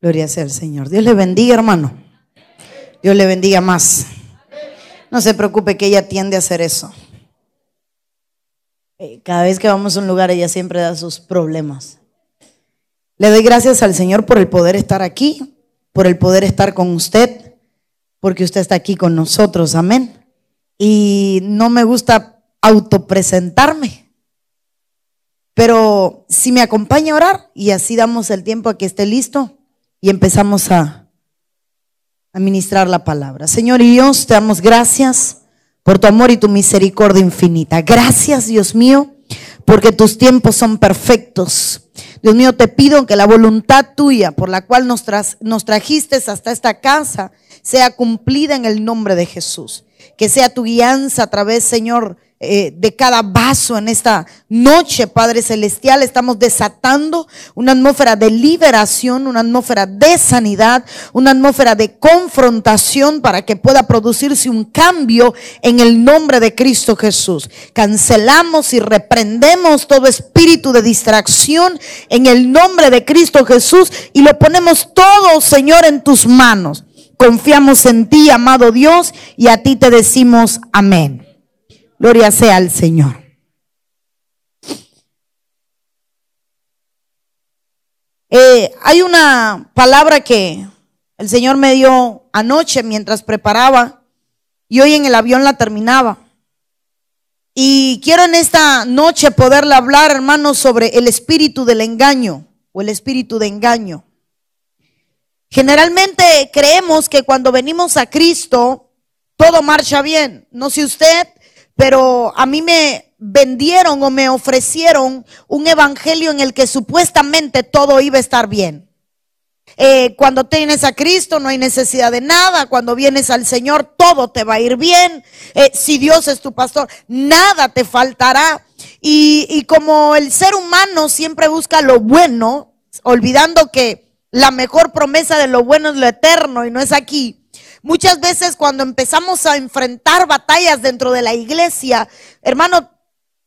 Gloria sea al Señor. Dios le bendiga, hermano. Dios le bendiga más. No se preocupe que ella tiende a hacer eso. Eh, Cada vez que vamos a un lugar, ella siempre da sus problemas. Le doy gracias al Señor por el poder estar aquí, por el poder estar con usted, porque usted está aquí con nosotros. Amén. Y no me gusta autopresentarme, pero si me acompaña a orar y así damos el tiempo a que esté listo y empezamos a administrar la palabra. Señor y Dios, te damos gracias por tu amor y tu misericordia infinita. Gracias, Dios mío, porque tus tiempos son perfectos. Dios mío, te pido que la voluntad tuya por la cual nos, tras- nos trajiste hasta esta casa sea cumplida en el nombre de Jesús. Que sea tu guianza a través, Señor, eh, de cada vaso en esta noche, Padre Celestial. Estamos desatando una atmósfera de liberación, una atmósfera de sanidad, una atmósfera de confrontación para que pueda producirse un cambio en el nombre de Cristo Jesús. Cancelamos y reprendemos todo espíritu de distracción en el nombre de Cristo Jesús y lo ponemos todo, Señor, en tus manos. Confiamos en ti, amado Dios, y a ti te decimos amén. Gloria sea al Señor. Eh, hay una palabra que el Señor me dio anoche mientras preparaba y hoy en el avión la terminaba. Y quiero en esta noche poderle hablar, hermanos, sobre el espíritu del engaño o el espíritu de engaño. Generalmente creemos que cuando venimos a Cristo todo marcha bien. No sé usted, pero a mí me vendieron o me ofrecieron un evangelio en el que supuestamente todo iba a estar bien. Eh, cuando tienes a Cristo no hay necesidad de nada. Cuando vienes al Señor todo te va a ir bien. Eh, si Dios es tu pastor, nada te faltará. Y, y como el ser humano siempre busca lo bueno, olvidando que la mejor promesa de lo bueno es lo eterno y no es aquí. Muchas veces cuando empezamos a enfrentar batallas dentro de la iglesia, hermano,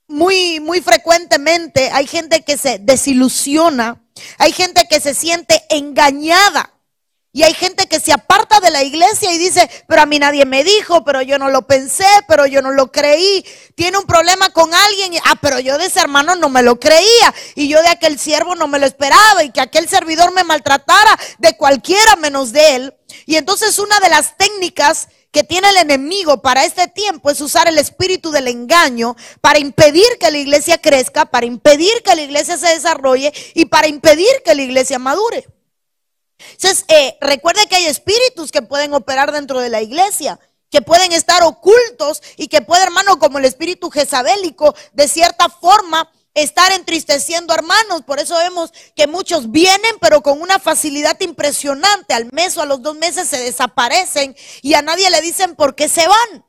muy, muy frecuentemente hay gente que se desilusiona, hay gente que se siente engañada. Y hay gente que se aparta de la iglesia y dice, pero a mí nadie me dijo, pero yo no lo pensé, pero yo no lo creí. Tiene un problema con alguien, y, ah, pero yo de ese hermano no me lo creía. Y yo de aquel siervo no me lo esperaba. Y que aquel servidor me maltratara de cualquiera menos de él. Y entonces una de las técnicas que tiene el enemigo para este tiempo es usar el espíritu del engaño para impedir que la iglesia crezca, para impedir que la iglesia se desarrolle y para impedir que la iglesia madure. Entonces, eh, recuerde que hay espíritus que pueden operar dentro de la iglesia, que pueden estar ocultos y que puede, hermano, como el espíritu jezabélico, de cierta forma estar entristeciendo hermanos. Por eso vemos que muchos vienen, pero con una facilidad impresionante. Al mes o a los dos meses se desaparecen y a nadie le dicen por qué se van.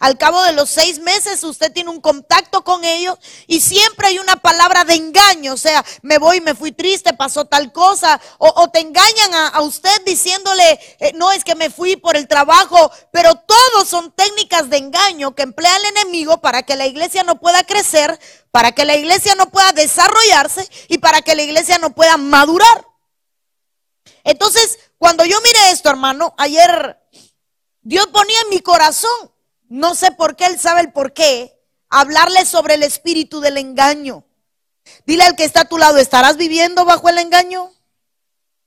Al cabo de los seis meses usted tiene un contacto con ellos y siempre hay una palabra de engaño, o sea, me voy, me fui triste, pasó tal cosa, o, te engañan a, usted diciéndole, eh, no es que me fui por el trabajo, pero todos son técnicas de engaño que emplea el enemigo para que la iglesia no pueda crecer, para que la iglesia no pueda desarrollarse y para que la iglesia no pueda madurar. Entonces, cuando yo mire esto, hermano, ayer Dios ponía en mi corazón no sé por qué, Él sabe el por qué. Hablarle sobre el espíritu del engaño. Dile al que está a tu lado, ¿estarás viviendo bajo el engaño?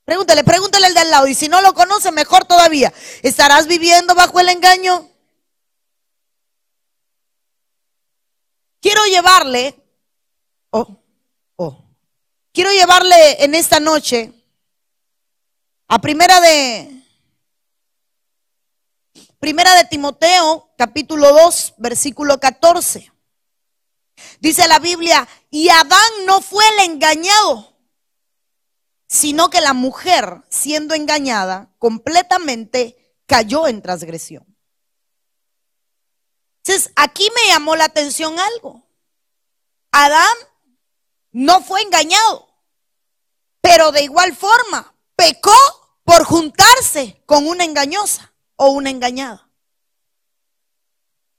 Pregúntale, pregúntale al de al lado. Y si no lo conoce, mejor todavía. ¿Estarás viviendo bajo el engaño? Quiero llevarle, oh, oh, quiero llevarle en esta noche a primera de, Primera de Timoteo, capítulo 2, versículo 14. Dice la Biblia, y Adán no fue el engañado, sino que la mujer, siendo engañada, completamente cayó en transgresión. Entonces, aquí me llamó la atención algo. Adán no fue engañado, pero de igual forma pecó por juntarse con una engañosa o una engañada.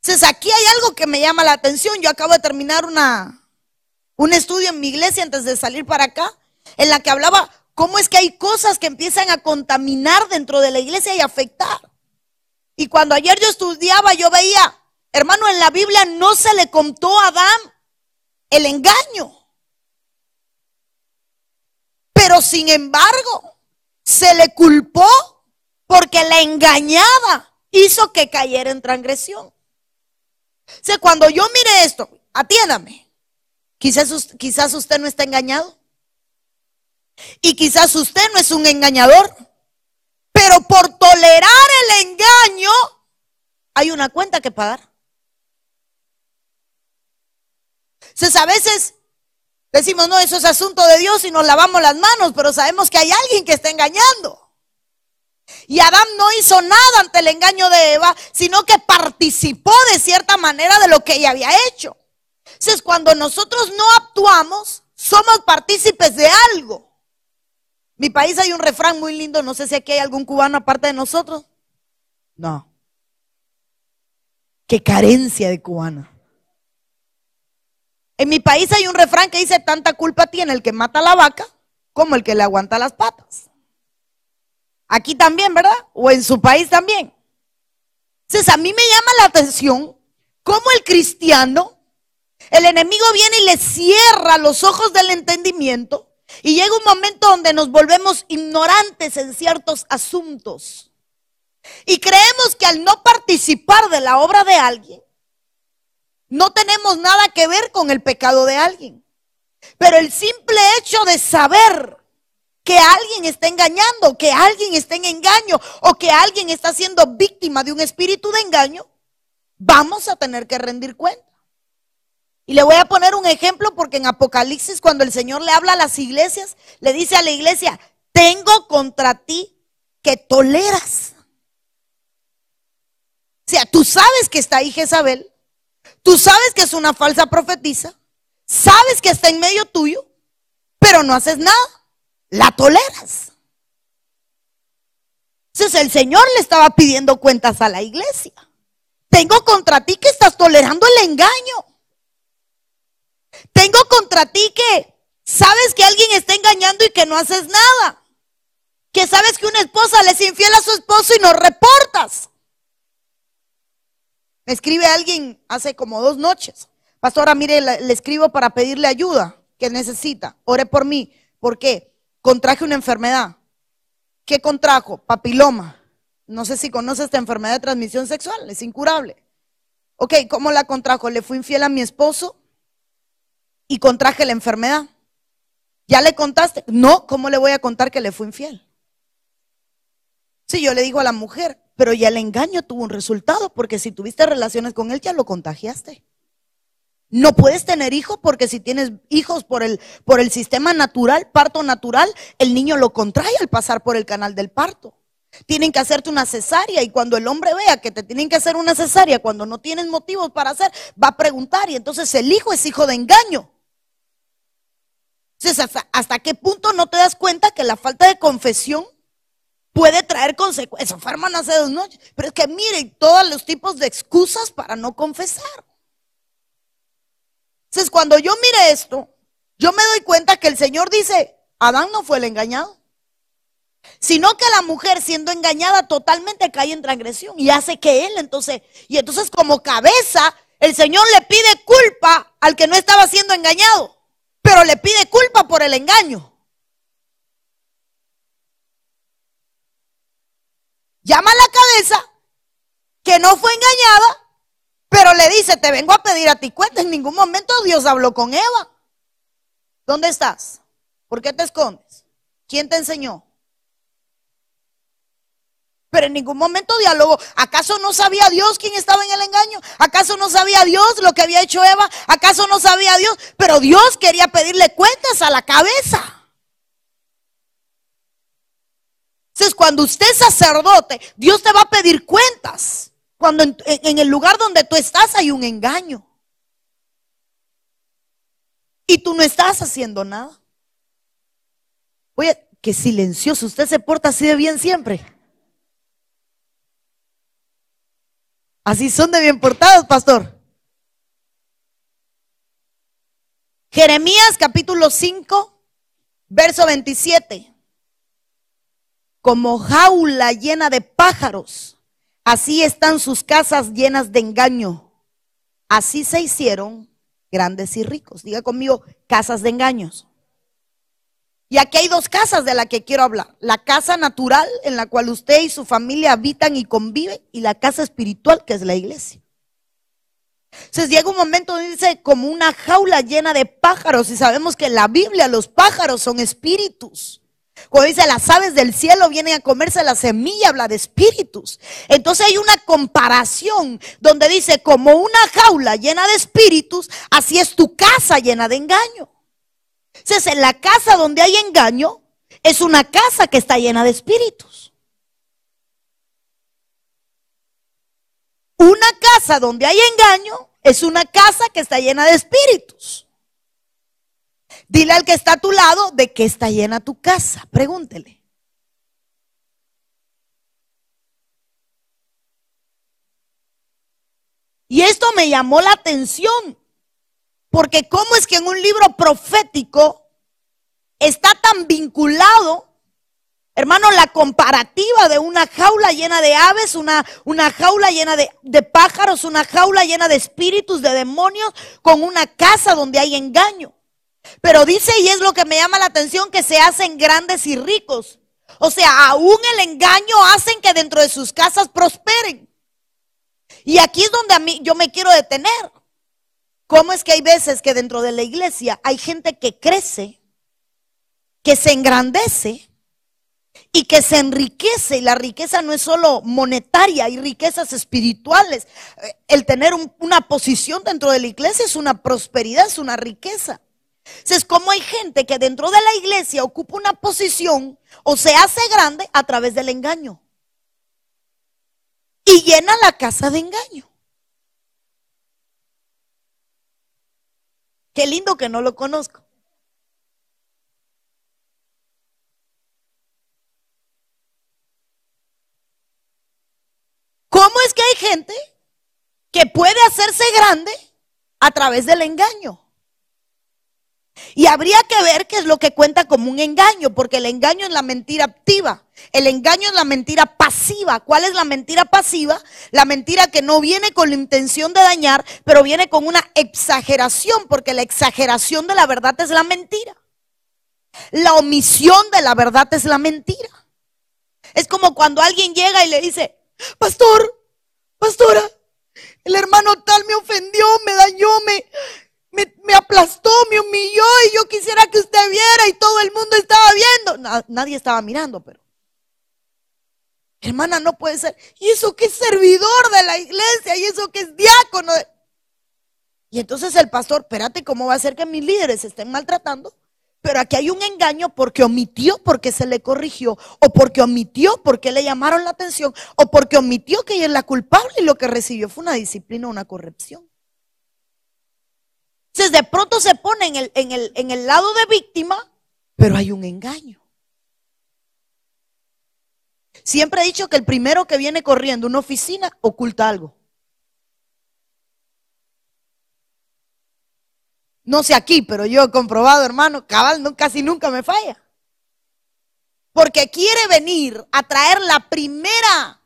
Entonces aquí hay algo que me llama la atención. Yo acabo de terminar una, un estudio en mi iglesia antes de salir para acá, en la que hablaba cómo es que hay cosas que empiezan a contaminar dentro de la iglesia y afectar. Y cuando ayer yo estudiaba, yo veía, hermano, en la Biblia no se le contó a Adán el engaño. Pero sin embargo, se le culpó porque la engañada hizo que cayera en transgresión. O cuando yo mire esto, atiéndame. Quizás, quizás usted no está engañado. Y quizás usted no es un engañador. Pero por tolerar el engaño, hay una cuenta que pagar. Entonces a veces decimos, no, eso es asunto de Dios y nos lavamos las manos, pero sabemos que hay alguien que está engañando. Y Adán no hizo nada ante el engaño de Eva, sino que participó de cierta manera de lo que ella había hecho. Entonces, cuando nosotros no actuamos, somos partícipes de algo. Mi país hay un refrán muy lindo, no sé si aquí hay algún cubano aparte de nosotros. No. Qué carencia de cubana. En mi país hay un refrán que dice, tanta culpa tiene el que mata a la vaca como el que le aguanta las patas. Aquí también, ¿verdad? O en su país también. Entonces a mí me llama la atención cómo el cristiano, el enemigo viene y le cierra los ojos del entendimiento y llega un momento donde nos volvemos ignorantes en ciertos asuntos. Y creemos que al no participar de la obra de alguien, no tenemos nada que ver con el pecado de alguien. Pero el simple hecho de saber que alguien está engañando, que alguien está en engaño o que alguien está siendo víctima de un espíritu de engaño, vamos a tener que rendir cuenta. Y le voy a poner un ejemplo porque en Apocalipsis cuando el Señor le habla a las iglesias, le dice a la iglesia, tengo contra ti que toleras. O sea, tú sabes que está ahí Jezabel, tú sabes que es una falsa profetisa, sabes que está en medio tuyo, pero no haces nada la toleras. Entonces el Señor le estaba pidiendo cuentas a la iglesia. Tengo contra ti que estás tolerando el engaño. Tengo contra ti que sabes que alguien está engañando y que no haces nada. Que sabes que una esposa le es infiel a su esposo y no reportas. Me escribe alguien hace como dos noches. Pastora, mire, le, escribo para pedirle ayuda que necesita. Ore por mí. ¿Por qué? Contraje una enfermedad. ¿Qué contrajo? Papiloma. No sé si conoce esta enfermedad de transmisión sexual, es incurable. Ok, ¿cómo la contrajo? Le fui infiel a mi esposo y contraje la enfermedad. ¿Ya le contaste? No, ¿cómo le voy a contar que le fui infiel? Sí, yo le digo a la mujer, pero ya el engaño tuvo un resultado, porque si tuviste relaciones con él, ya lo contagiaste. No puedes tener hijos porque si tienes hijos por el, por el sistema natural, parto natural, el niño lo contrae al pasar por el canal del parto. Tienen que hacerte una cesárea y cuando el hombre vea que te tienen que hacer una cesárea, cuando no tienes motivos para hacer, va a preguntar y entonces el hijo es hijo de engaño. Entonces, ¿hasta, qué punto no te das cuenta que la falta de confesión puede traer consecuencias? Hermana hace dos noches, pero es que miren todos los tipos de excusas para no confesar. Entonces, cuando yo mire esto, yo me doy cuenta que el Señor dice, Adán no fue el engañado, sino que la mujer siendo engañada totalmente cae en transgresión y hace que él entonces, y entonces como cabeza, el Señor le pide culpa al que no estaba siendo engañado, pero le pide culpa por el engaño. Llama a la cabeza que no fue engañada le dice, te vengo a pedir a ti cuenta. En ningún momento Dios habló con Eva. ¿Dónde estás? ¿Por qué te escondes? ¿Quién te enseñó? Pero en ningún momento dialogó. ¿Acaso no sabía Dios quién estaba en el engaño? ¿Acaso no sabía Dios lo que había hecho Eva? ¿Acaso no sabía Dios? Pero Dios quería pedirle cuentas a la cabeza. Entonces, cuando usted es sacerdote, Dios te va a pedir cuentas. Cuando en, el lugar donde tú estás hay un engaño. Y tú no estás haciendo nada. Oye, qué silencioso. Usted se porta así de bien siempre. Así son de bien portados, pastor. Jeremías capítulo 5, verso 27. Como jaula llena de pájaros, así están sus casas llenas de engaño. Así se hicieron grandes y ricos. Diga conmigo, casas de engaños. Y aquí hay dos casas de las que quiero hablar. La casa natural en la cual usted y su familia habitan y conviven y la casa espiritual que es la iglesia. Entonces llega un momento donde dice como una jaula llena de pájaros y sabemos que en la Biblia los pájaros son espíritus. Cuando dice las aves del cielo vienen a comerse la semilla, habla de espíritus. Entonces hay una comparación donde dice como una jaula llena de espíritus, así es tu casa llena de engaño. Entonces en la casa donde hay engaño es una casa que está llena de espíritus. Una casa donde hay engaño es una casa que está llena de espíritus. Dile al que está a tu lado de qué está llena tu casa. Pregúntele. Y esto me llamó la atención, porque cómo es que en un libro profético está tan vinculado Hermano, la comparativa de una jaula llena de aves, una, una jaula llena de, de, pájaros, una jaula llena de espíritus, de demonios, con una casa donde hay engaño. Pero dice, y es lo que me llama la atención, que se hacen grandes y ricos. O sea, aún el engaño hacen que dentro de sus casas prosperen. Y aquí es donde a mí yo me quiero detener. ¿Cómo es que hay veces que dentro de la iglesia hay gente que crece, que se engrandece? y que se enriquece. Y la riqueza no es solo monetaria, hay riquezas espirituales. Eh, el tener una posición dentro de la iglesia es una prosperidad, es una riqueza. Es como hay gente que dentro de la iglesia ocupa una posición o se hace grande a través del engaño. Y llena la casa de engaño. Qué lindo que no lo conozco. ¿Cómo es que hay gente que puede hacerse grande a través del engaño? Y habría que ver qué es lo que cuenta como un engaño, porque el engaño es la mentira activa, el engaño es la mentira pasiva. ¿Cuál es la mentira pasiva? La mentira que no viene con la intención de dañar, pero viene con una exageración, porque la exageración de la verdad es la mentira. La omisión de la verdad es la mentira. Es como cuando alguien llega y le dice, pastor, pastora, el hermano tal me ofendió, me dañó, me, me, aplastó, me humilló y yo quisiera que usted viera y todo el mundo estaba viendo. nadie estaba mirando, pero. Hermana, no puede ser. Y eso que es servidor de la iglesia, y eso que es diácono. Y entonces el pastor, espérate, ¿cómo va a ser que mis líderes estén maltratando? Pero aquí hay un engaño porque omitió porque se le corrigió, o porque omitió porque le llamaron la atención, o porque omitió que ella es la culpable y lo que recibió fue una disciplina, una corrección. Entonces de pronto se pone en el, en el, en el lado de víctima, pero hay un engaño. Siempre he dicho que el primero que viene corriendo una oficina oculta algo. No sé aquí, pero yo he comprobado, hermano, cabal casi nunca me falla. Porque quiere venir a traer la primera,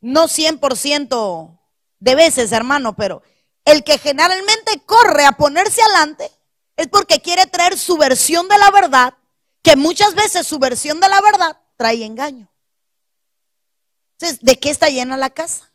no 100% de veces, hermano, pero el que generalmente corre a ponerse adelante es porque quiere traer su versión de la verdad, que muchas veces su versión de la verdad trae engaño. Entonces, ¿de qué está llena la casa?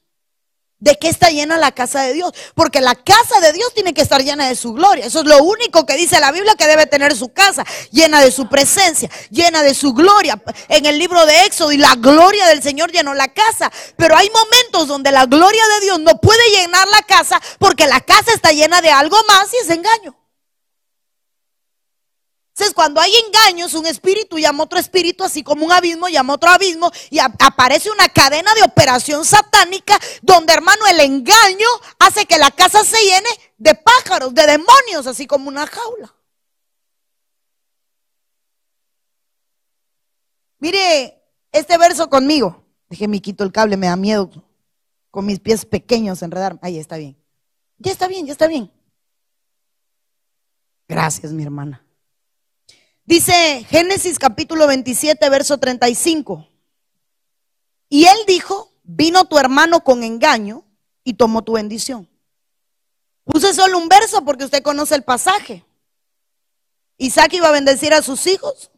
¿De qué está llena la casa de Dios? Porque la casa de Dios tiene que estar llena de su gloria. Eso es lo único que dice la Biblia que debe tener su casa, llena de su presencia, llena de su gloria. En el libro de Éxodo y la gloria del Señor llenó la casa. Pero hay momentos donde la gloria de Dios no puede llenar la casa porque la casa está llena de algo más y es engaño. Entonces, cuando hay engaños, un espíritu llama otro espíritu, así como un abismo llama otro abismo, y aparece una cadena de operación satánica donde, hermano, el engaño hace que la casa se llene de pájaros, de demonios, así como una jaula. Mire este verso conmigo. Déjeme quito el cable, me da miedo. con mis pies pequeños enredar. Ahí está bien. Ya está bien, ya está bien. Gracias, mi hermana. Dice Génesis capítulo 27, verso 35. Y él dijo, vino tu hermano con engaño y tomó tu bendición. Puse solo un verso porque usted conoce el pasaje. Isaac iba a bendecir a sus hijos.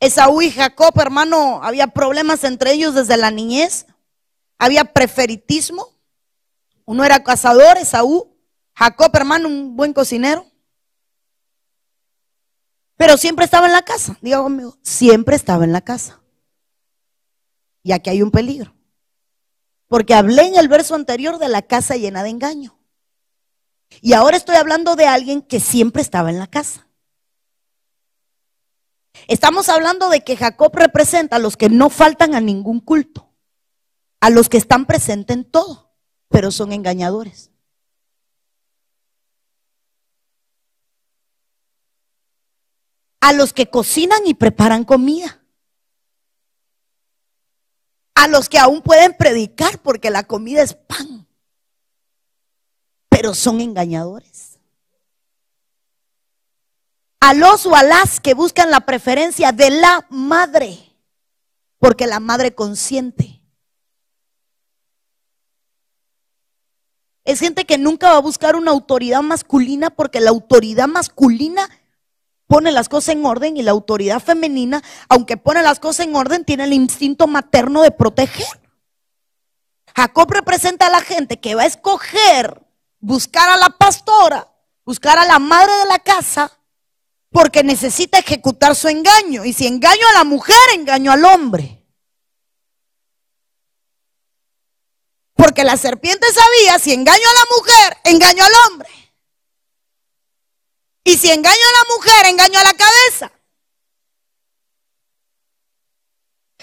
Esaú y Jacob, hermano, había problemas entre ellos desde la niñez. Había preferitismo. Uno era cazador, Esaú. Jacob, hermano, un buen cocinero. Pero siempre estaba en la casa. Diga conmigo, siempre estaba en la casa. Y aquí hay un peligro. Porque hablé en el verso anterior de la casa llena de engaño. Y ahora estoy hablando de alguien que siempre estaba en la casa. Estamos hablando de que Jacob representa a los que no faltan a ningún culto, a los que están presentes en todo, pero son engañadores. A los que cocinan y preparan comida. A los que aún pueden predicar porque la comida es pan, pero son engañadores a los o a las que buscan la preferencia de la madre, porque la madre consiente. Es gente que nunca va a buscar una autoridad masculina porque la autoridad masculina pone las cosas en orden y la autoridad femenina, aunque pone las cosas en orden, tiene el instinto materno de proteger. Jacob representa a la gente que va a escoger buscar a la pastora, buscar a la madre de la casa, porque necesita ejecutar su engaño. Y si engaño a la mujer, engaño al hombre. Porque la serpiente sabía, si engaño a la mujer, engaño al hombre. Y si engaño a la mujer, engaño a la cabeza.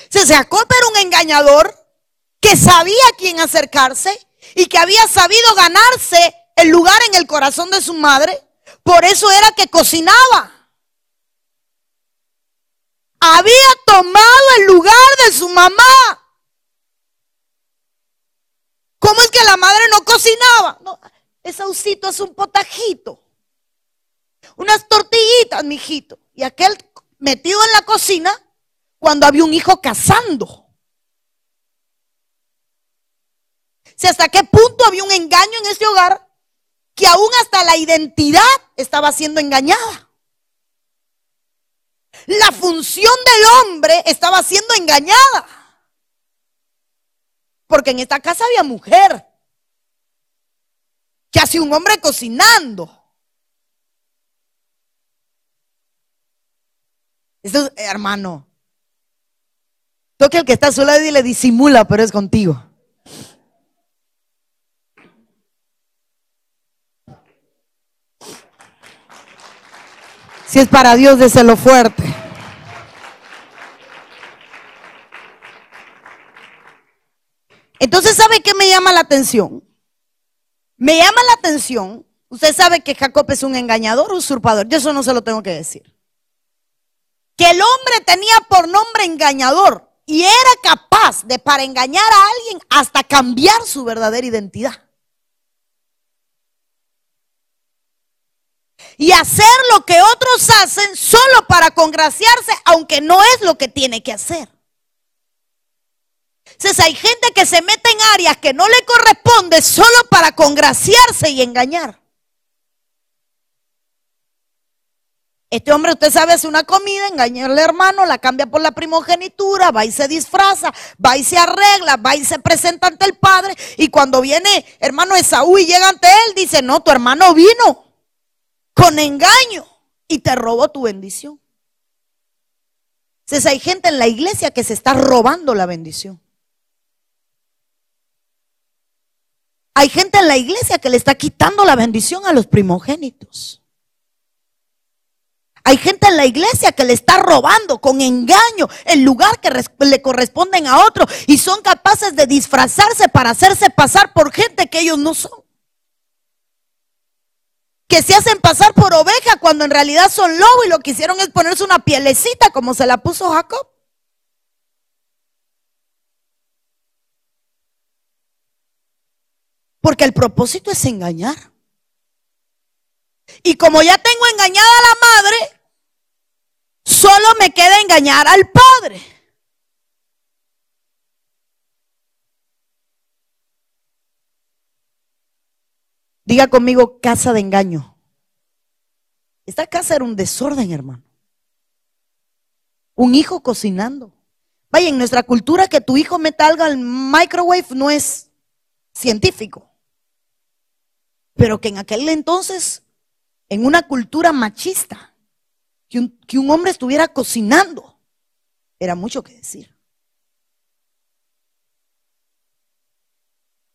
Se sacó pero un engañador que sabía a quién acercarse y que había sabido ganarse el lugar en el corazón de su madre. Por eso era que cocinaba había tomado el lugar de su mamá. ¿Cómo es que la madre no cocinaba? No, ese ausito es un potajito. Unas tortillitas, mijito. Y aquel metido en la cocina cuando había un hijo cazando. Si hasta qué punto había un engaño en ese hogar que aún hasta la identidad estaba siendo engañada. La función del hombre estaba siendo engañada. Porque en esta casa había mujer. Que hacía un hombre cocinando. Esto, hermano. Toque el que está solo y le disimula, pero es contigo. Si es para Dios, déselo fuerte. Entonces, ¿sabe qué me llama la atención? Me llama la atención. Usted sabe que Jacob es un engañador, usurpador. Yo eso no se lo tengo que decir. Que el hombre tenía por nombre engañador y era capaz de para engañar a alguien hasta cambiar su verdadera identidad. y hacer lo que otros hacen solo para congraciarse, aunque no es lo que tiene que hacer. Entonces hay gente que se mete en áreas que no le corresponde solo para congraciarse y engañar. Este hombre, usted sabe, hace una comida, engaña al hermano, la cambia por la primogenitura, va y se disfraza, va y se arregla, va y se presenta ante el padre. Y cuando viene hermano Esaú y llega ante él, dice, no, tu hermano vino con engaño y te robó tu bendición. Entonces hay gente en la iglesia que se está robando la bendición. Hay gente en la iglesia que le está quitando la bendición a los primogénitos. Hay gente en la iglesia que le está robando con engaño el lugar que le corresponden a otro y son capaces de disfrazarse para hacerse pasar por gente que ellos no son que se hacen pasar por oveja cuando en realidad son lobo y lo que hicieron es ponerse una pielecita como se la puso Jacob. Porque el propósito es engañar. Y como ya tengo engañada a la madre, solo me queda engañar al padre. Diga conmigo casa de engaño. Esta casa era un desorden, hermano. Un hijo cocinando. Vaya, en nuestra cultura que tu hijo meta algo al microwave no es científico. Pero que en aquel entonces, en una cultura machista, que un, hombre estuviera cocinando, era mucho que decir.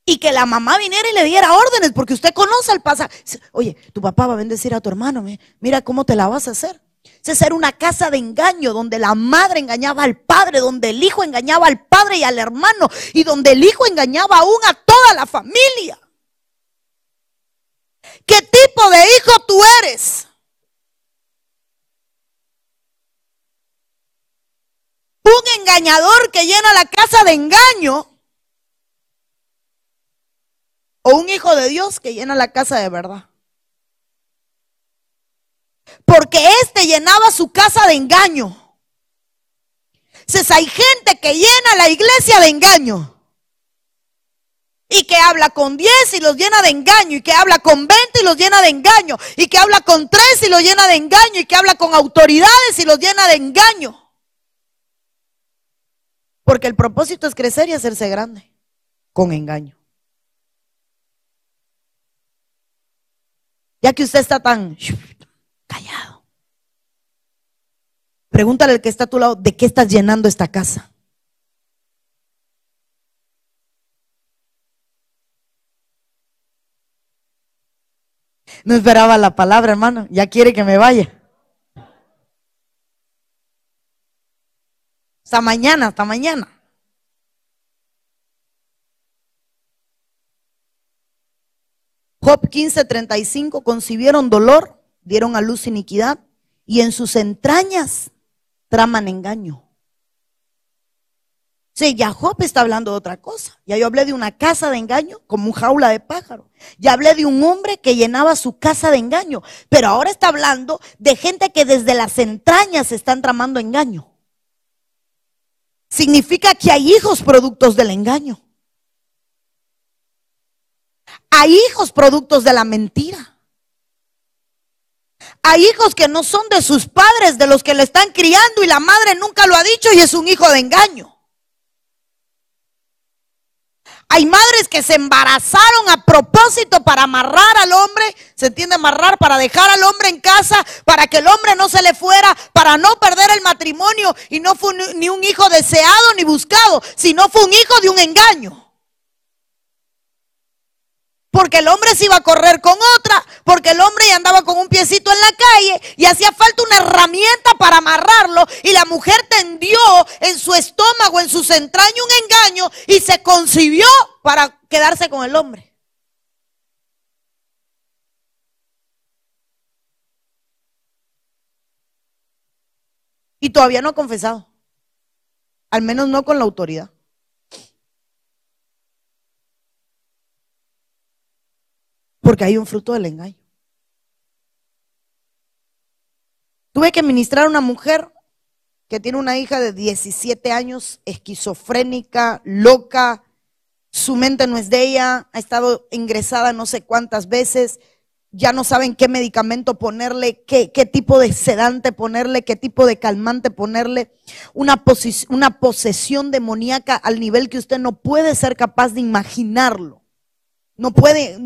y que la mamá viniera y le diera órdenes, porque usted conoce al pasado. Oye, tu papá va a bendecir a tu hermano, mira cómo te la vas a hacer. Esa era una casa de engaño donde la madre engañaba al padre, donde el hijo engañaba al padre y al hermano, y donde el hijo engañaba aún a toda la familia. ¿Qué tipo de hijo tú eres? Un engañador que llena la casa de engaño o un hijo de Dios que llena la casa de verdad. Porque este llenaba su casa de engaño. Entonces hay gente que llena la iglesia de engaño. Y que habla con 10 y los llena de engaño. Y que habla con 20 y los llena de engaño. Y que habla con 3 y los llena de engaño. Y que habla con autoridades y los llena de engaño. Porque el propósito es crecer y hacerse grande. Con engaño. Ya que usted está tan callado. Pregúntale al que está a tu lado, ¿de qué estás llenando esta casa? No esperaba la palabra, hermano. Ya quiere que me vaya. Hasta mañana, hasta mañana. Job 15:35 concibieron dolor, dieron a luz iniquidad y en sus entrañas traman engaño. Sí, ya Job está hablando de otra cosa. Ya yo hablé de una casa de engaño como un jaula de pájaro. Ya hablé de un hombre que llenaba su casa de engaño. Pero ahora está hablando de gente que desde las entrañas están tramando engaño. Significa que hay hijos productos del engaño. Hay hijos productos de la mentira. Hay hijos que no son de sus padres, de los que le están criando y la madre nunca lo ha dicho y es un hijo de engaño. Hay madres que se embarazaron a propósito para amarrar al hombre, se entiende amarrar, para dejar al hombre en casa, para que el hombre no se le fuera, para no perder el matrimonio y no fue ni un hijo deseado ni buscado, sino fue un hijo de un engaño. Porque el hombre se iba a correr con otra, porque el hombre ya andaba con un piecito en la calle y hacía falta una herramienta para amarrarlo y la mujer tendió en su estómago, en sus entrañas un engaño y se concibió para quedarse con el hombre. Y todavía no ha confesado, al menos no con la autoridad. Porque hay un fruto del engaño. Tuve que ministrar a una mujer que tiene una hija de 17 años, esquizofrénica, loca, su mente no es de ella, ha estado ingresada no sé cuántas veces, ya no saben qué medicamento ponerle, qué, tipo de sedante ponerle, qué tipo de calmante ponerle, una, una posesión demoníaca al nivel que usted no puede ser capaz de imaginarlo. No puede,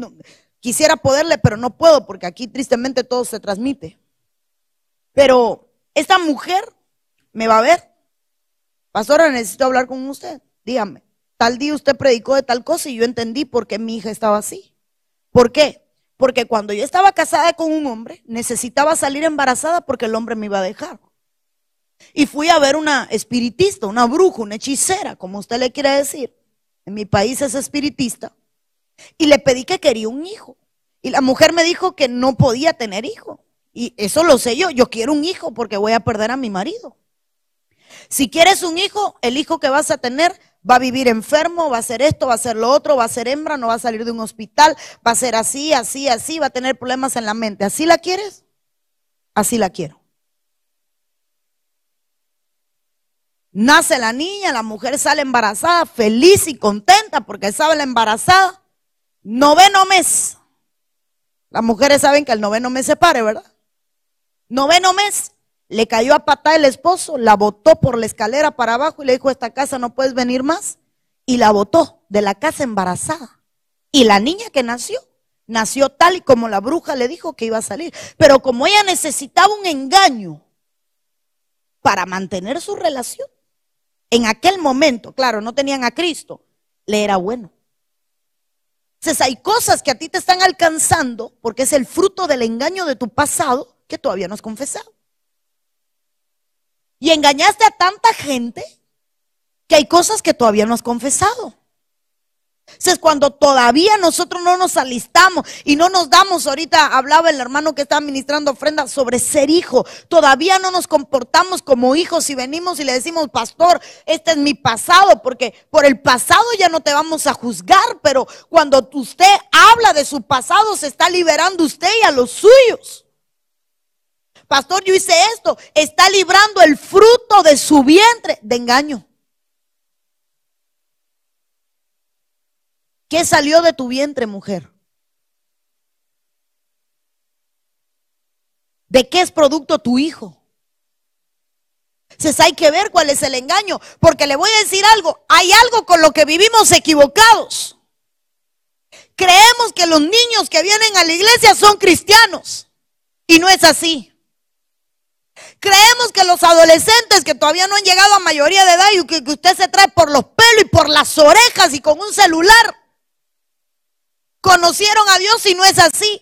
Quisiera poderle, pero no puedo porque aquí tristemente todo se transmite. Pero esta mujer me va a ver. Pastora, necesito hablar con usted. Dígame, tal día usted predicó de tal cosa y yo entendí por qué mi hija estaba así. ¿Por qué? Porque cuando yo estaba casada con un hombre, necesitaba salir embarazada porque el hombre me iba a dejar. Y fui a ver una espiritista, una bruja, una hechicera, como usted le quiere decir. En mi país es espiritista. Y le pedí que quería un hijo. Y la mujer me dijo que no podía tener hijo. Y eso lo sé yo. Yo quiero un hijo porque voy a perder a mi marido. Si quieres un hijo, el hijo que vas a tener va a vivir enfermo, va a hacer esto, va a hacer lo otro, va a ser hembra, no va a salir de un hospital, va a ser así, así, así, va a tener problemas en la mente. ¿Así la quieres? Así la quiero. Nace la niña, la mujer sale embarazada, feliz y contenta porque sabe la embarazada. Noveno mes. Las mujeres saben que el noveno mes se pare, ¿verdad? Noveno mes. Le cayó a patada el esposo, la botó por la escalera para abajo y le dijo, esta casa no puedes venir más. Y la botó de la casa embarazada. Y la niña que nació, nació tal y como la bruja le dijo que iba a salir. Pero como ella necesitaba un engaño para mantener su relación, en aquel momento, claro, no tenían a Cristo, le era bueno. Entonces hay cosas que a ti te están alcanzando porque es el fruto del engaño de tu pasado que todavía no has confesado. Y engañaste a tanta gente que hay cosas que todavía no has confesado. Es cuando todavía nosotros no nos alistamos y no nos damos, ahorita hablaba el hermano que está ministrando ofrenda sobre ser hijo, todavía no nos comportamos como hijos y venimos y le decimos, pastor, este es mi pasado, porque por el pasado ya no te vamos a juzgar, pero cuando usted habla de su pasado se está liberando usted y a los suyos. Pastor, yo hice esto. Está librando el fruto de su vientre de engaño. ¿Qué salió de tu vientre, mujer? ¿De qué es producto tu hijo? Entonces hay que ver cuál es el engaño, porque le voy a decir algo, hay algo con lo que vivimos equivocados. Creemos que los niños que vienen a la iglesia son cristianos y no es así. Creemos que los adolescentes que todavía no han llegado a mayoría de edad y que, usted se trae por los pelos y por las orejas y con un celular, conocieron a Dios y no es así.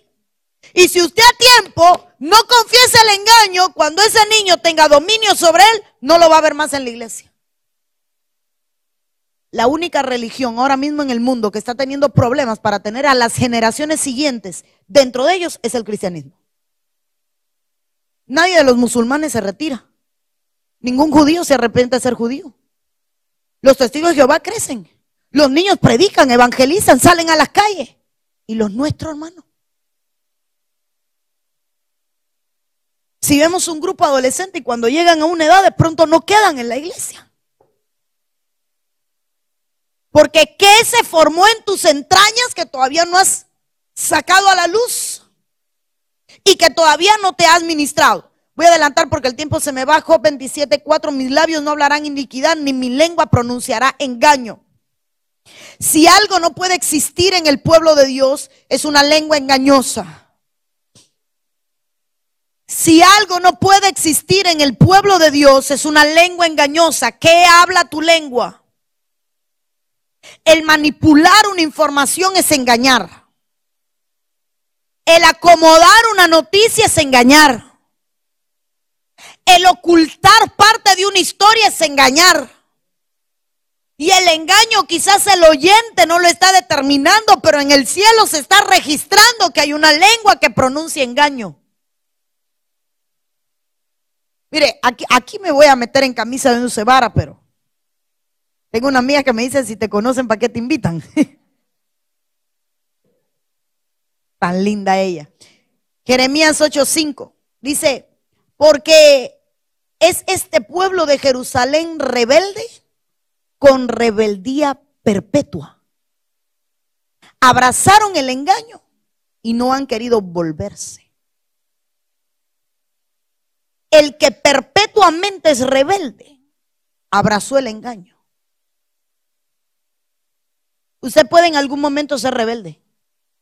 Y si usted a tiempo no confiesa el engaño, cuando ese niño tenga dominio sobre él, no lo va a ver más en la iglesia. La única religión ahora mismo en el mundo que está teniendo problemas para tener a las generaciones siguientes dentro de ellos es el cristianismo. Nadie de los musulmanes se retira. Ningún judío se arrepiente de ser judío. Los testigos de Jehová crecen. Los niños predican, evangelizan, salen a las calles. ¿Y los nuestros, hermanos? Si vemos un grupo adolescente y cuando llegan a una edad de pronto no quedan en la iglesia. Porque ¿qué se formó en tus entrañas que todavía no has sacado a la luz? y que todavía no te has ministrado. Voy a adelantar porque el tiempo se me va. Job 27, 4. Mis labios no hablarán iniquidad, ni mi lengua pronunciará engaño. Si algo no puede existir en el pueblo de Dios, es una lengua engañosa. Si algo no puede existir en el pueblo de Dios, es una lengua engañosa. ¿Qué habla tu lengua? El manipular una información es engañar. El acomodar una noticia es engañar. El ocultar parte de una historia es engañar. Y el engaño quizás el oyente no lo está determinando, pero en el cielo se está registrando que hay una lengua que pronuncia engaño. Mire, aquí, me voy a meter en camisa de un cebara, pero tengo una amiga que me dice, si te conocen, ¿para qué te invitan? Tan linda ella. Jeremías 8:5 dice, porque es este pueblo de Jerusalén rebelde con rebeldía perpetua. Abrazaron el engaño y no han querido volverse. El que perpetuamente es rebelde abrazó el engaño. Usted puede en algún momento ser rebelde.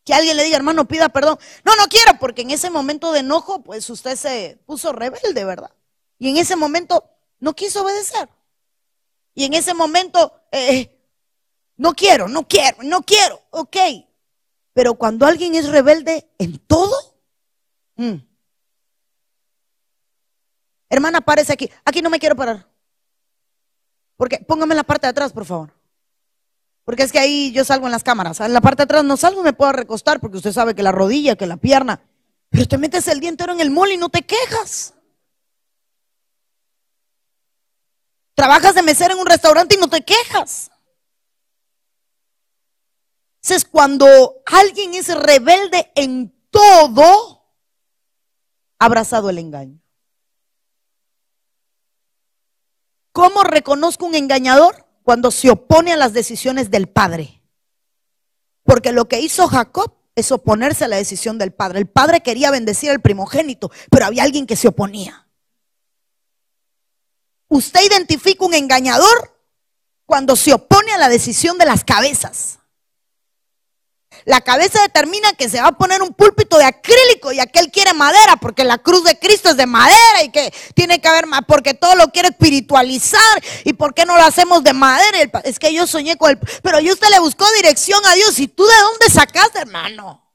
Que alguien le diga, hermano, pida perdón. No, no quiero, porque en ese momento de enojo, pues usted se puso rebelde, ¿verdad? Y en ese momento no quiso obedecer. Y en ese momento, eh, no quiero, no quiero, no quiero, ok. Pero cuando alguien es rebelde en todo, mm. hermana, párese aquí. Aquí no me quiero parar. Porque póngame la parte de atrás, por favor. Porque es que ahí yo salgo en las cámaras. En la parte de atrás no salgo y me puedo recostar porque usted sabe que la rodilla, que la pierna. Pero te metes el día entero en el mall y no te quejas. Trabajas de mesera en un restaurante y no te quejas. Entonces, cuando alguien es rebelde en todo, ha abrazado el engaño. ¿Cómo reconozco un engañador? Cuando se opone a las decisiones del padre. Porque lo que hizo Jacob es oponerse a la decisión del padre. El padre quería bendecir al primogénito, pero había alguien que se oponía. Usted identifica un engañador cuando se opone a la decisión de las cabezas. La cabeza determina que se va a poner un púlpito de acrílico y aquel quiere madera porque la cruz de Cristo es de madera y que tiene que haber más porque todo lo quiere espiritualizar y por qué no lo hacemos de madera. Es que yo soñé con el pero yo usted le buscó dirección a Dios y tú de dónde sacaste, hermano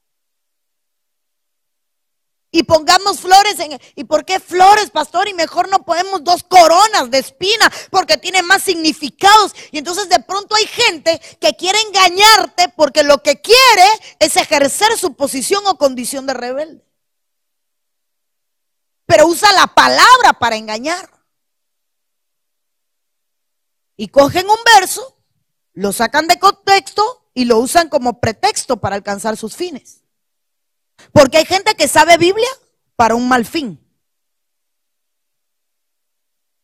y pongamos flores en... ¿Y por qué flores, pastor? Y mejor no podemos dos coronas de espina porque tiene más significados. Y entonces de pronto hay gente que quiere engañarte porque lo que quiere es ejercer su posición o condición de rebelde. Pero usa la palabra para engañar. Y cogen un verso, lo sacan de contexto y lo usan como pretexto para alcanzar sus fines. Porque hay gente que sabe Biblia para un mal fin.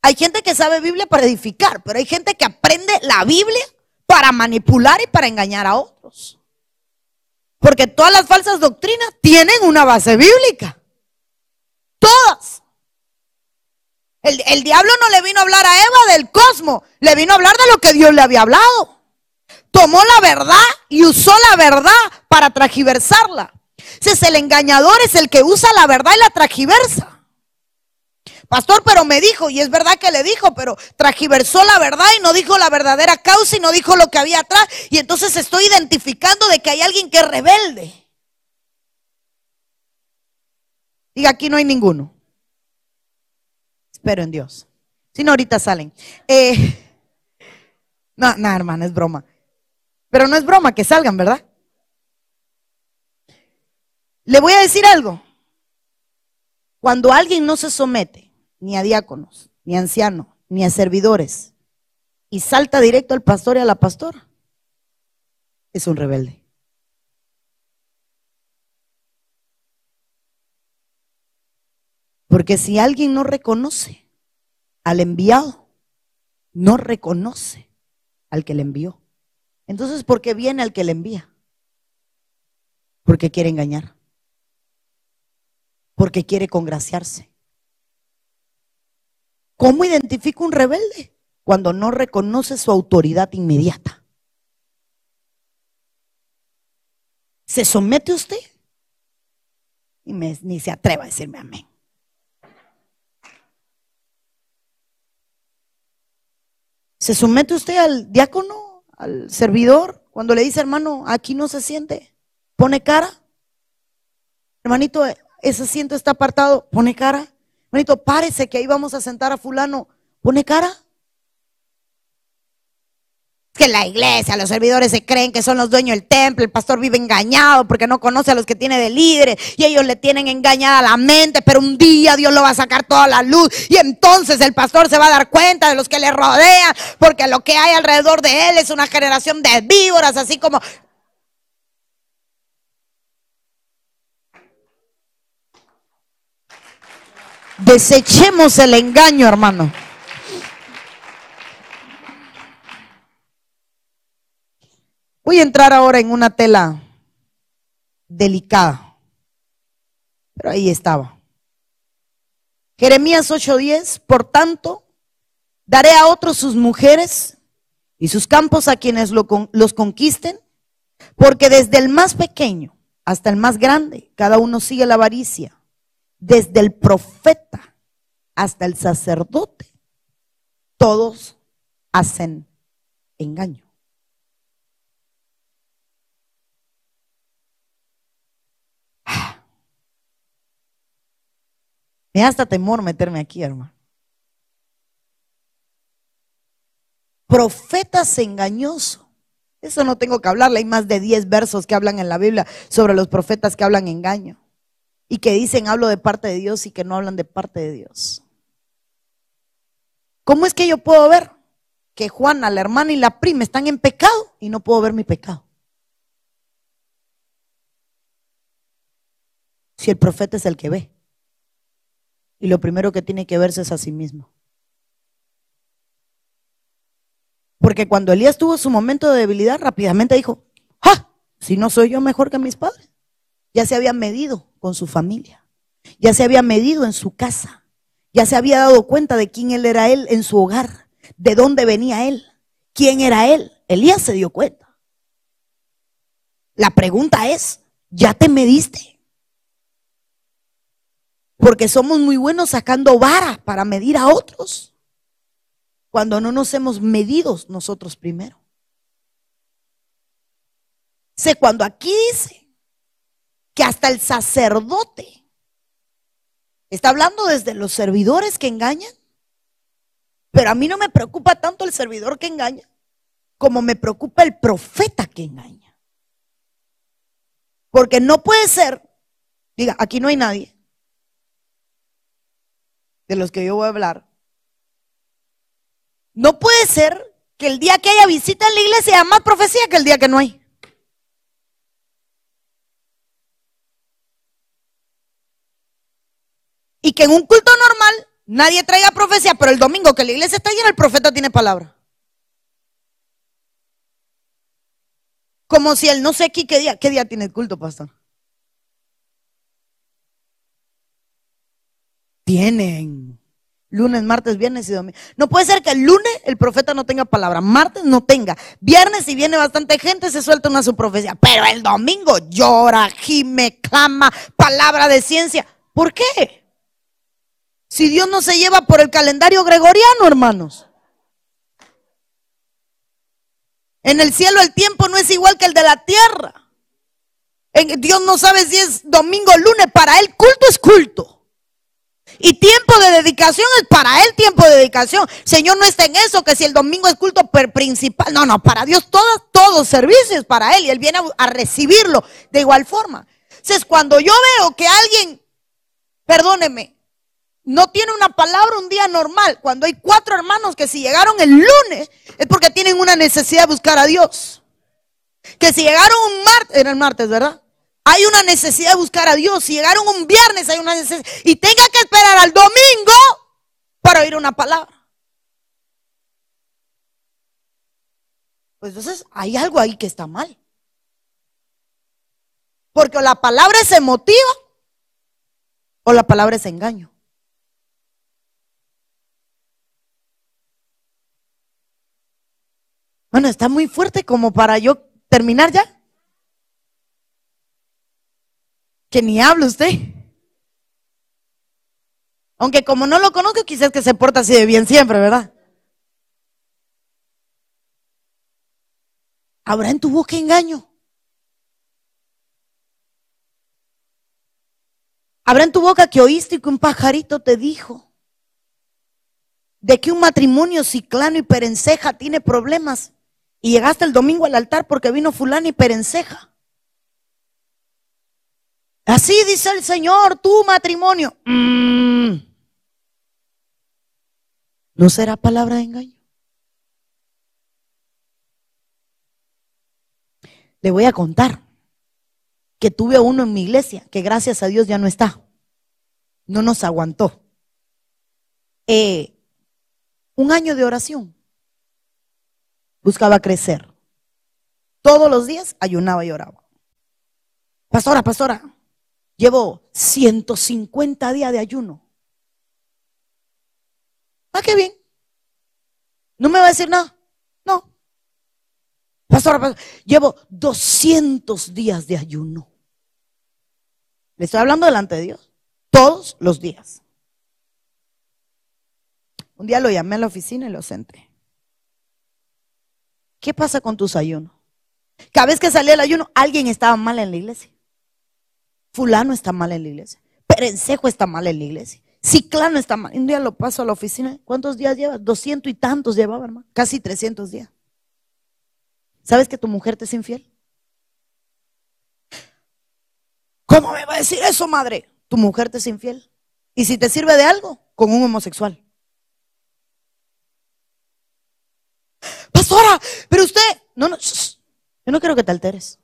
Hay gente que sabe Biblia para edificar, pero hay gente que aprende la Biblia para manipular y para engañar a otros. Porque todas las falsas doctrinas tienen una base bíblica. Todas. El, diablo no le vino a hablar a Eva del cosmos, le vino a hablar de lo que Dios le había hablado. Tomó la verdad y usó la verdad para tragiversarla. Entonces el engañador es el que usa la verdad y la tragiversa. Pastor, pero me dijo, y es verdad que le dijo, pero tragiversó la verdad y no dijo la verdadera causa y no dijo lo que había atrás. Y entonces estoy identificando de que hay alguien que es rebelde. Diga, aquí no hay ninguno. Espero en Dios. Si no, ahorita salen. Eh, no, no, hermana, es broma. Pero no es broma que salgan, ¿verdad? Le voy a decir algo. Cuando alguien no se somete ni a diáconos, ni a ancianos, ni a servidores, y salta directo al pastor y a la pastora, es un rebelde. Porque si alguien no reconoce al enviado, no reconoce al que le envió. Entonces, ¿por qué viene al que le envía? Porque quiere engañar porque quiere congraciarse. ¿Cómo identifica un rebelde? Cuando no reconoce su autoridad inmediata. ¿Se somete usted? Y ni se atreva a decirme amén. ¿Se somete usted al diácono, al servidor? Cuando le dice, hermano, aquí no se siente, pone cara. Hermanito, ese asiento está apartado, pone cara. Bonito, párese que ahí vamos a sentar a fulano, pone cara. Que la iglesia, los servidores se creen que son los dueños del templo, el pastor vive engañado porque no conoce a los que tiene de líderes y ellos le tienen engañada la mente, pero un día Dios lo va a sacar toda la luz y entonces el pastor se va a dar cuenta de los que le rodean porque lo que hay alrededor de él es una generación de víboras, así como Desechemos el engaño, hermano. Voy a entrar ahora en una tela delicada. Pero ahí estaba. Jeremías 8:10, por tanto, daré a otros sus mujeres y sus campos a quienes los conquisten, porque desde el más pequeño hasta el más grande, cada uno sigue la avaricia desde el profeta hasta el sacerdote, todos hacen engaño. Me da hasta temor meterme aquí, hermano. Profetas engañosos. Eso no tengo que hablarle. Hay más de 10 versos que hablan en la Biblia sobre los profetas que hablan engaño y que dicen hablo de parte de Dios y que no hablan de parte de Dios. ¿Cómo es que yo puedo ver que Juana, la hermana y la prima están en pecado y no puedo ver mi pecado? Si el profeta es el que ve. Y lo primero que tiene que verse es a sí mismo. Porque cuando Elías tuvo su momento de debilidad, rápidamente dijo, ¡ja! Si no soy yo mejor que mis padres. Ya se había medido con su familia. Ya se había medido en su casa. Ya se había dado cuenta de quién él era él en su hogar. De dónde venía él. ¿Quién era él? Elías se dio cuenta. La pregunta es, ¿ya te mediste? Porque somos muy buenos sacando vara para medir a otros cuando no nos hemos medido nosotros primero. Sé cuando aquí dice que hasta el sacerdote está hablando desde los servidores que engañan, pero a mí no me preocupa tanto el servidor que engaña como me preocupa el profeta que engaña. Porque no puede ser, diga, aquí no hay nadie de los que yo voy a hablar, no puede ser que el día que haya visita en la iglesia haya más profecía que el día que no hay. Y que en un culto normal nadie traiga profecía, pero el domingo que la iglesia está llena, el profeta tiene palabra. Como si él no sé qué día, qué día tiene el culto, pastor. Tienen. Lunes, martes, viernes y domingo. No puede ser que el lunes el profeta no tenga palabra, martes no tenga, viernes si viene bastante gente se suelta una su profecía, pero el domingo llora, gime, clama, palabra de ciencia. ¿Por qué? Si Dios no se lleva por el calendario gregoriano, hermanos. En el cielo el tiempo no es igual que el de la tierra. Dios no sabe si es domingo o lunes, para él culto es culto. Y tiempo de dedicación es para él tiempo de dedicación. Señor no está en eso, que si el domingo es culto principal. No, no, para Dios todos, todos servicios para él y él viene a, recibirlo de igual forma. Entonces, cuando yo veo que alguien, perdóneme, no tiene una palabra un día normal, cuando hay cuatro hermanos que si llegaron el lunes es porque tienen una necesidad de buscar a Dios. Que si llegaron un martes, era el martes, ¿verdad? Hay una necesidad de buscar a Dios. Si llegaron un viernes, hay una necesidad. Y tenga que esperar al domingo para oír una palabra. Pues entonces hay algo ahí que está mal. Porque o la palabra es emotiva o la palabra es engaño. Bueno, está muy fuerte como para yo terminar ya. que ni habla usted. Aunque como no lo conozco, quizás que se porta así de bien siempre, ¿verdad? ¿Habrá en tu boca engaño? ¿Habrá en tu boca que oíste que un pajarito te dijo de que un matrimonio ciclano y perenceja tiene problemas y llegaste el domingo al altar porque vino fulano y perenceja? Así dice el Señor, tu matrimonio. Mm. ¿No será palabra de engaño? Le voy a contar que tuve uno en mi iglesia, que gracias a Dios ya no está. No nos aguantó. Eh, un año de oración. Buscaba crecer. Todos los días ayunaba y oraba. Pastora, pastora, Llevo 150 días de ayuno. Ah, qué bien. ¿No me va a decir nada? No. Pastor, llevo 200 días de ayuno. Le estoy hablando delante de Dios. Todos los días. Un día lo llamé a la oficina y lo senté. ¿Qué pasa con tus ayunos? Cada vez que salía el ayuno, alguien estaba mal en la iglesia. Fulano está mal en la iglesia. Perencejo está mal en la iglesia. Ciclano está mal. Un día lo paso a la oficina. ¿Cuántos días lleva? Doscientos y tantos llevaba, hermano. Casi trescientos días. ¿Sabes que tu mujer te es infiel? ¿Cómo me va a decir eso, madre? Tu mujer te es infiel. Y si te sirve de algo, con un homosexual. Pastora, usted, no, no, yo no quiero que te alteres.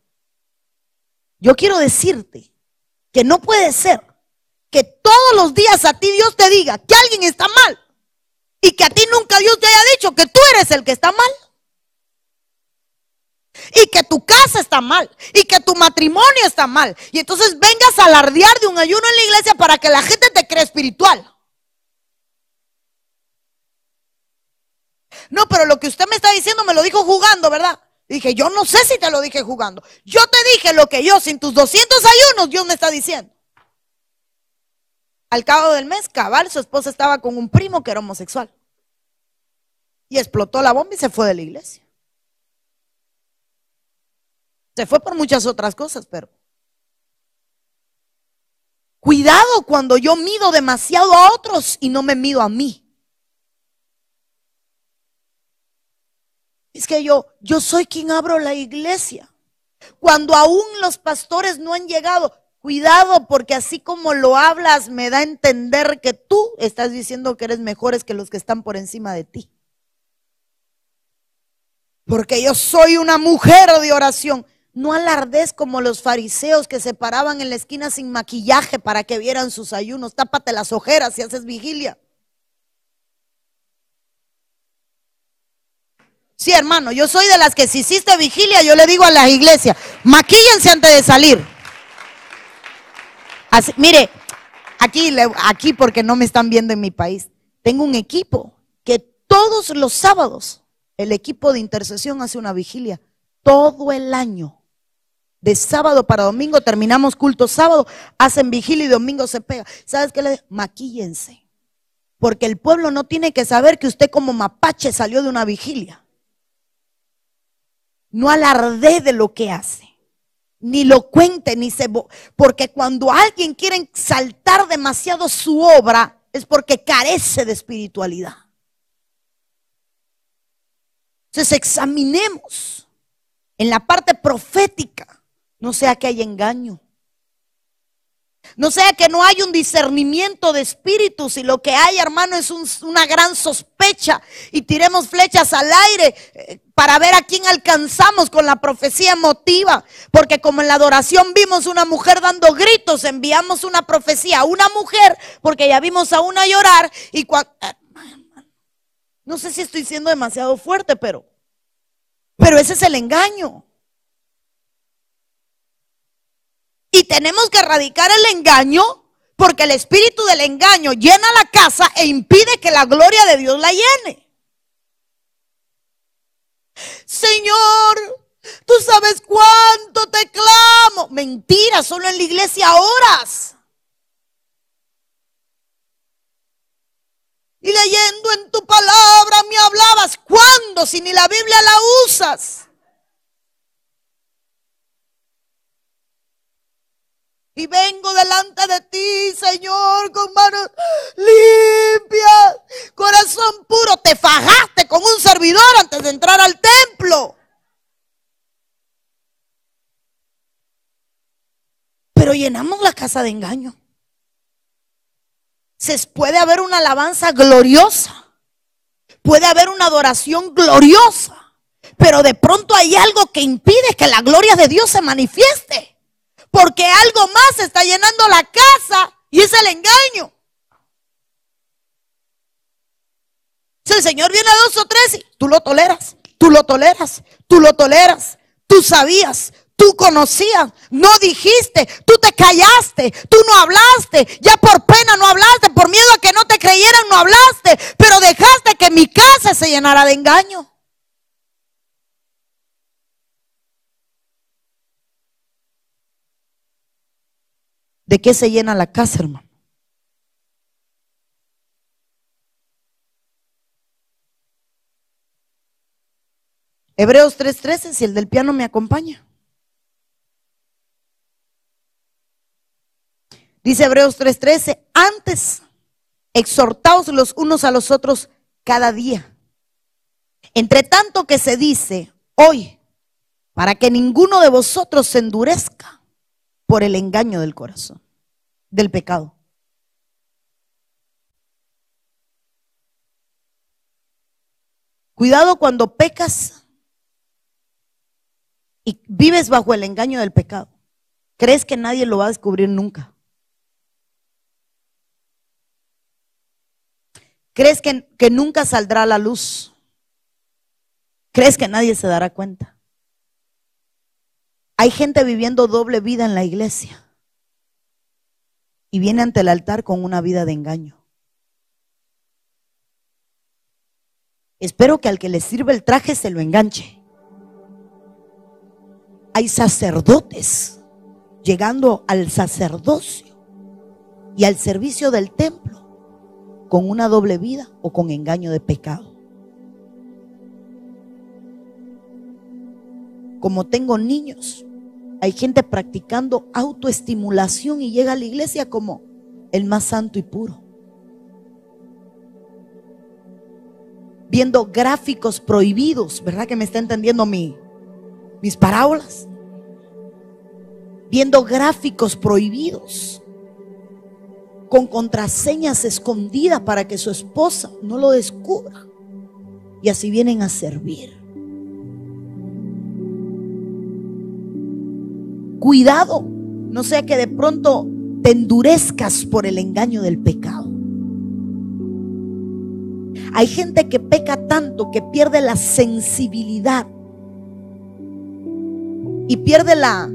Yo quiero decirte que no puede ser que todos los días a ti Dios te diga que alguien está mal y que a ti nunca Dios te haya dicho que tú eres el que está mal. Y que tu casa está mal. Y que tu matrimonio está mal. Y entonces vengas a alardear de un ayuno en la iglesia para que la gente te cree espiritual. No, pero lo que usted me está diciendo me lo dijo jugando, ¿verdad? Dije, yo no sé si te lo dije jugando. Yo te dije lo que yo, sin tus 200 ayunos, Dios me está diciendo. Al cabo del mes, cabal, su esposa estaba con un primo que era homosexual. Y explotó la bomba y se fue de la iglesia. Se fue por muchas otras cosas, pero... Cuidado cuando yo mido demasiado a otros y no me mido a mí. Es que yo, yo soy quien abro la iglesia. Cuando aún los pastores no han llegado, cuidado porque así como lo hablas me da a entender que tú estás diciendo que eres mejores que los que están por encima de ti. Porque yo soy una mujer de oración. No alardes como los fariseos que se paraban en la esquina sin maquillaje para que vieran sus ayunos. Tápate las ojeras si haces vigilia. Sí, hermano, yo soy de las que si hiciste vigilia, yo le digo a las iglesias, maquíllense antes de salir. mire, aquí, aquí porque no me están viendo en mi país, tengo un equipo que todos los sábados, el equipo de intercesión hace una vigilia, todo el año. De sábado para domingo terminamos culto sábado, hacen vigilia y domingo se pega. ¿Sabes qué le digo? Maquíllense. Porque el pueblo no tiene que saber que usted como mapache salió de una vigilia. No alarde de lo que hace. Ni lo cuente, ni se... Porque cuando alguien quiere exaltar demasiado su obra, es porque carece de espiritualidad. Entonces examinemos en la parte profética, no sea que haya engaño. No sea que no hay un discernimiento de espíritus y lo que hay, hermano, es una gran sospecha y tiremos flechas al aire eh, para ver a quién alcanzamos con la profecía emotiva. Porque como en la adoración vimos una mujer dando gritos, enviamos una profecía a una mujer porque ya vimos a una llorar y eh, no sé si estoy siendo demasiado fuerte, pero pero ese es el engaño. Y tenemos que erradicar el engaño porque el espíritu del engaño llena la casa e impide que la gloria de Dios la llene. Señor, tú sabes cuánto te clamo. Mentira, solo en la iglesia horas. Y leyendo en tu palabra me hablabas. ¿Cuándo? Si ni la Biblia la usas. Y vengo delante de ti, Señor, con manos limpias, corazón puro. Te fajaste con un servidor antes de entrar al templo. Pero llenamos la casa de engaño. Se puede haber una alabanza gloriosa. Puede haber una adoración gloriosa. Pero de pronto hay algo que impide que la gloria de Dios se manifieste porque algo más está llenando la casa y es el engaño. Si el Señor viene a dos o tres, y tú lo toleras, tú lo toleras, tú lo toleras, tú sabías, tú conocías, no dijiste, tú te callaste, tú no hablaste, ya por pena no hablaste, por miedo a que no te creyeran no hablaste, pero dejaste que mi casa se llenara de engaño. ¿De qué se llena la casa, hermano? Hebreos 3:13, si el del piano me acompaña. Dice Hebreos 3:13, antes exhortaos los unos a los otros cada día. Entre tanto que se dice hoy, para que ninguno de vosotros se endurezca por el engaño del corazón, del pecado. Cuidado cuando pecas y vives bajo el engaño del pecado. ¿Crees que nadie lo va a descubrir nunca? ¿Crees que, que nunca saldrá a la luz? ¿Crees que nadie se dará cuenta? Hay gente viviendo doble vida en la iglesia y viene ante el altar con una vida de engaño. Espero que al que le sirve el traje se lo enganche. Hay sacerdotes llegando al sacerdocio y al servicio del templo con una doble vida o con engaño de pecado. Como tengo niños, hay gente practicando autoestimulación y llega a la iglesia como el más santo y puro. Viendo gráficos prohibidos, ¿verdad que me está entendiendo mi, mis parábolas? Viendo gráficos prohibidos con contraseñas escondidas para que su esposa no lo descubra. Y así vienen a servir. Cuidado, no sea que de pronto te endurezcas por el engaño del pecado. Hay gente que peca tanto que pierde la sensibilidad y pierde la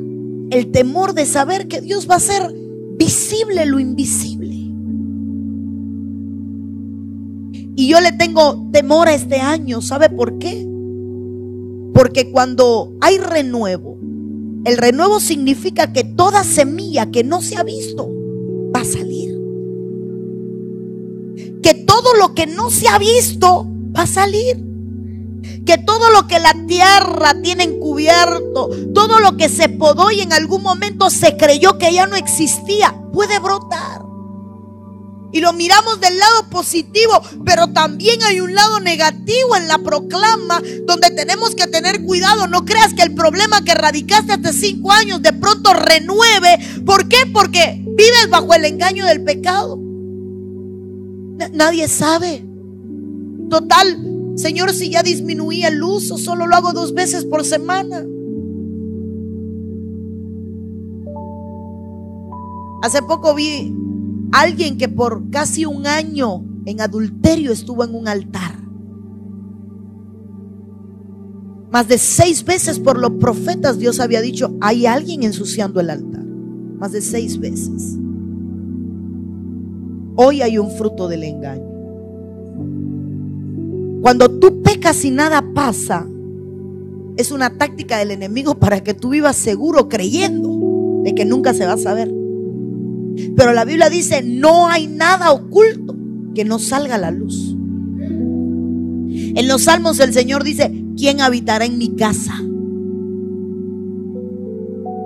el temor de saber que Dios va a hacer visible lo invisible. Y yo le tengo temor a este año, ¿sabe por qué? Porque cuando hay renuevo, el renuevo significa que toda semilla que no se ha visto va a salir. Que todo lo que no se ha visto va a salir. Que todo lo que la tierra tiene encubierto, todo lo que se podó y en algún momento se creyó que ya no existía, puede brotar. Y lo miramos del lado positivo, pero también hay un lado negativo en la proclama donde tenemos que tener cuidado. No creas que el problema que radicaste hace cinco años de pronto renueve. ¿Por qué? Porque vives bajo el engaño del pecado. Nadie sabe. Total, Señor, si ya disminuía el uso, solo lo hago dos veces por semana. Hace poco vi Alguien que por casi un año en adulterio estuvo en un altar. Más de seis veces por los profetas Dios había dicho, hay alguien ensuciando el altar. Más de seis veces. Hoy hay un fruto del engaño. Cuando tú pecas y nada pasa, es una táctica del enemigo para que tú vivas seguro creyendo de que nunca se va a saber. Pero la Biblia dice, no hay nada oculto que no salga a la luz. En los salmos el Señor dice, ¿quién habitará en mi casa?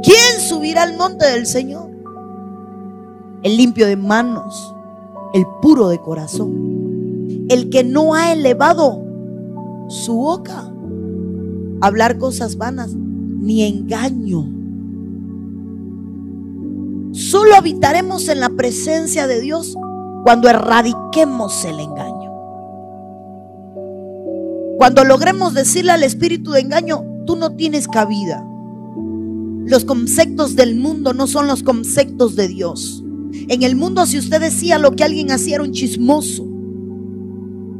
¿Quién subirá al monte del Señor? El limpio de manos, el puro de corazón, el que no ha elevado su boca a hablar cosas vanas, ni engaño Solo habitaremos en la presencia de Dios cuando erradiquemos el engaño. Cuando logremos decirle al espíritu de engaño, tú no tienes cabida. Los conceptos del mundo no son los conceptos de Dios. En el mundo si usted decía lo que alguien hacía era un chismoso.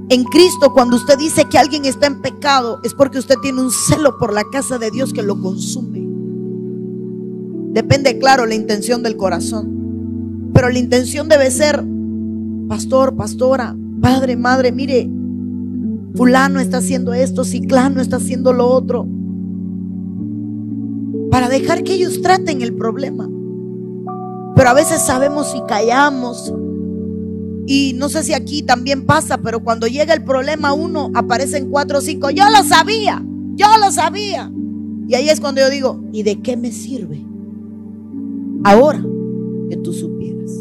En Cristo cuando usted dice que alguien está en pecado es porque usted tiene un celo por la casa de Dios que lo consume. Depende, claro, la intención del corazón. Pero la intención debe ser, pastor, pastora, padre, madre, mire, fulano está haciendo esto, ciclano está haciendo lo otro. Para dejar que ellos traten el problema. Pero a veces sabemos y callamos. Y no sé si aquí también pasa, pero cuando llega el problema uno, aparecen cuatro o cinco. Yo lo sabía, yo lo sabía. Y ahí es cuando yo digo, ¿y de qué me sirve? Ahora que tú supieras.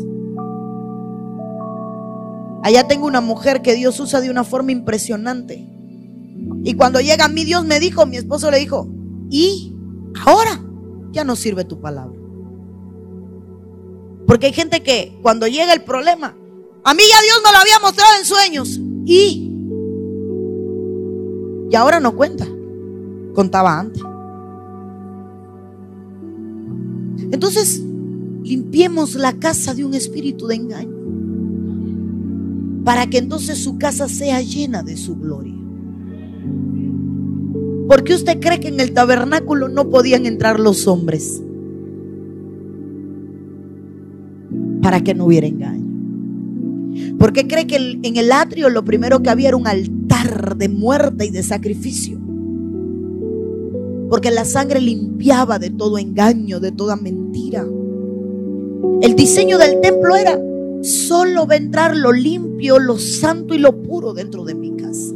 Allá tengo una mujer que Dios usa de una forma impresionante. Y cuando llega a mí, Dios me dijo, mi esposo le dijo, y ahora ya no sirve tu palabra. Porque hay gente que cuando llega el problema, a mí ya Dios me lo había mostrado en sueños. Y, y ahora no cuenta, contaba antes. Entonces, limpiemos la casa de un espíritu de engaño. Para que entonces su casa sea llena de su gloria. ¿Por qué usted cree que en el tabernáculo no podían entrar los hombres? Para que no hubiera engaño. ¿Por qué cree que en el atrio lo primero que había era un altar de muerte y de sacrificio? Porque la sangre limpiaba de todo engaño, de toda mentira. El diseño del templo era, solo entrar lo limpio, lo santo y lo puro dentro de mi casa.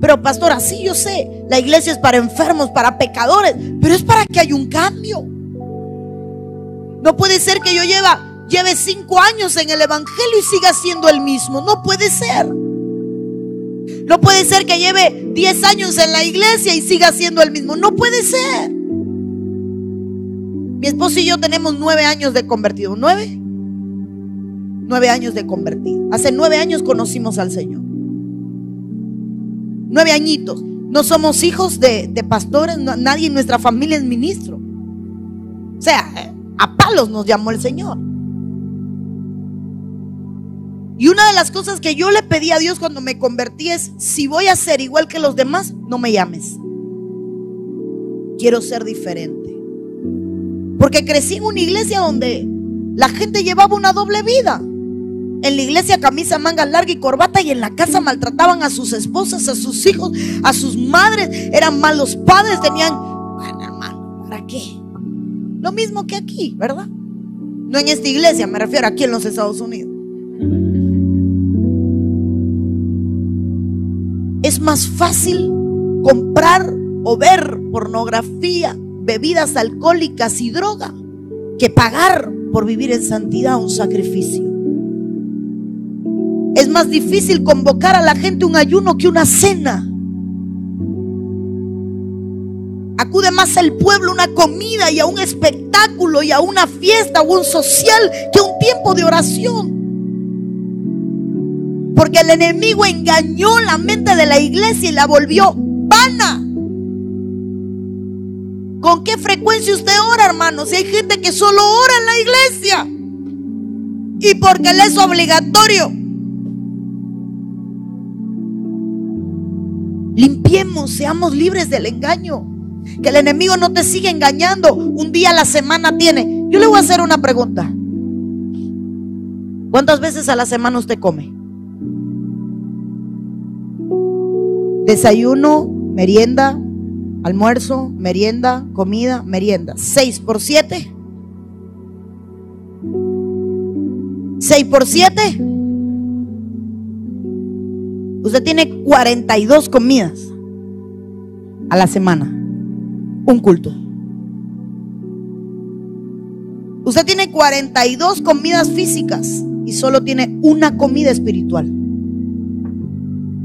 Pero pastor, así yo sé, la iglesia es para enfermos, para pecadores, pero es para que haya un cambio. No puede ser que yo lleva, lleve cinco años en el Evangelio y siga siendo el mismo. No puede ser. No puede ser que lleve diez años en la iglesia y siga siendo el mismo. No puede ser. Mi esposo y yo tenemos nueve años de convertido. ¿Nueve? Nueve años de convertido. Hace nueve años conocimos al Señor nueve añitos. No somos hijos de, pastores, nadie en nuestra familia es ministro. O sea, a palos nos llamó el Señor. Y una de las cosas que yo le pedí a Dios cuando me convertí es, si voy a ser igual que los demás, no me llames. Quiero ser diferente. Porque crecí en una iglesia donde la gente llevaba una doble vida. En la iglesia camisa manga larga y corbata y en la casa maltrataban a sus esposas, a sus hijos, a sus madres. Eran malos padres, tenían, bueno hermano, ¿para qué? Lo mismo que aquí, ¿verdad? No en esta iglesia, me refiero aquí en los Estados Unidos. Es más fácil comprar o ver pornografía, bebidas alcohólicas y droga que pagar por vivir en santidad un sacrificio. Es más difícil convocar a la gente un ayuno que una cena. Acude más el pueblo una comida y a un espectáculo y a una fiesta o un social que un tiempo de oración. Porque el enemigo engañó la mente de la iglesia y la volvió vana. ¿Con qué frecuencia usted ora, hermano? Si hay gente que solo ora en la iglesia. Y porque le es obligatorio. Limpiemos, seamos libres del engaño. Que el enemigo no te siga engañando. Un día a la semana tiene. Yo le voy a hacer una pregunta. ¿Cuántas veces a la semana usted come? Desayuno, merienda, almuerzo, merienda, comida, merienda. ¿Seis por siete? ¿Seis por siete? Usted tiene 42 comidas a la semana. Un culto. Usted tiene 42 comidas físicas y solo tiene una comida espiritual.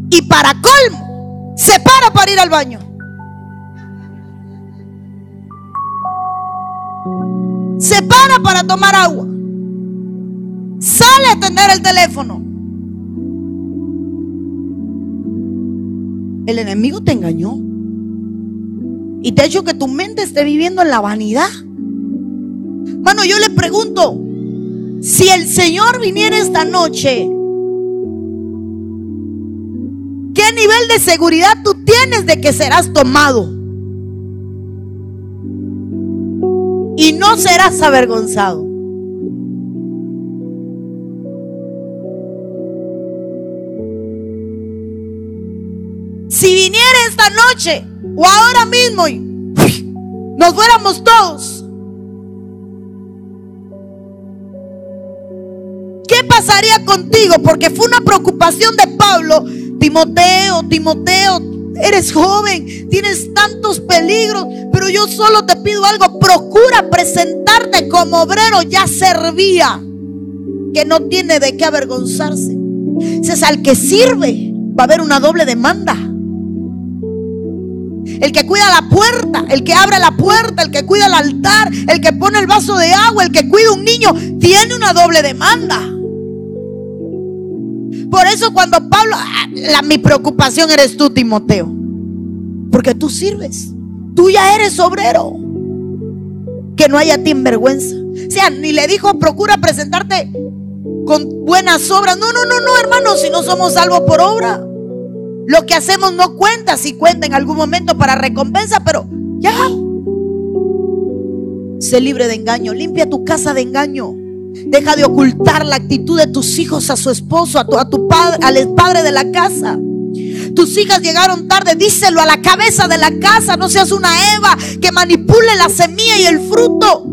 Y para colmo, se para para ir al baño. Se para para tomar agua. Sale a atender el teléfono. El enemigo te engañó. Y te ha hecho que tu mente esté viviendo en la vanidad. Mano, yo le pregunto, si el Señor viniera esta noche, ¿qué nivel de seguridad tú tienes de que serás tomado? Y no serás avergonzado. Si viniera esta noche o ahora mismo y nos fuéramos todos, ¿qué pasaría contigo? Porque fue una preocupación de Pablo. Timoteo, Timoteo, eres joven, tienes tantos peligros, pero yo solo te pido algo, procura presentarte como obrero ya servía, que no tiene de qué avergonzarse. Es al que sirve, va a haber una doble demanda el que cuida la puerta, el que abre la puerta, el que cuida el altar, el que pone el vaso de agua, el que cuida un niño, tiene una doble demanda. Por eso cuando Pablo, ah, la, mi preocupación eres tú, Timoteo, porque tú sirves, tú ya eres obrero. que no haya ti en vergüenza. O sea, ni le dijo, procura presentarte con buenas obras. No, no, no, no, hermano, si no somos salvos por obra. Lo que hacemos no cuenta, si cuenta en algún momento para recompensa, pero ya. Sé libre de engaño, limpia tu casa de engaño. Deja de ocultar la actitud de tus hijos a su esposo, a tu, a padre, al padre de la casa. Tus hijas llegaron tarde, díselo a la cabeza de la casa. No seas una Eva que manipule la semilla y el fruto.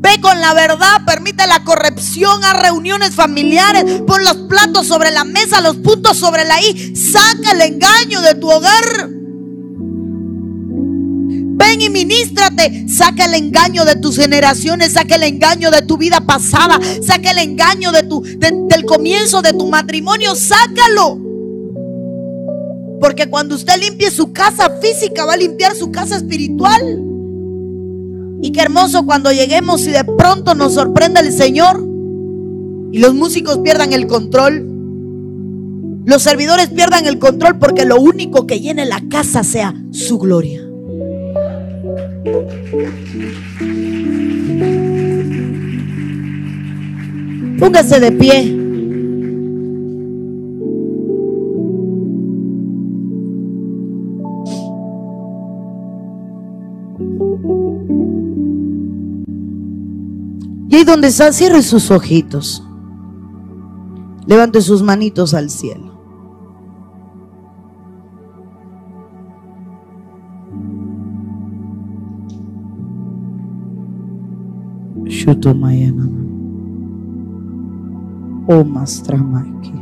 Ve con la verdad, permite la corrección, a reuniones familiares, pon los platos sobre la mesa, los puntos sobre la I, saca el engaño de tu hogar. Ven y ministrate. Saca el engaño de tus generaciones. Saca el engaño de tu vida pasada. Saca el engaño de tu, del comienzo de tu matrimonio. Sácalo. Porque cuando usted limpie su casa física, va a limpiar su casa espiritual. Y qué hermoso cuando lleguemos y de pronto nos sorprenda el Señor y los músicos pierdan el control. Los servidores pierdan el control porque lo único que llene la casa sea su gloria. Póngase de pie. Y ahí donde está, cierre sus ojitos. Levante sus manitos al cielo. Shuto mayana. O mastramaki.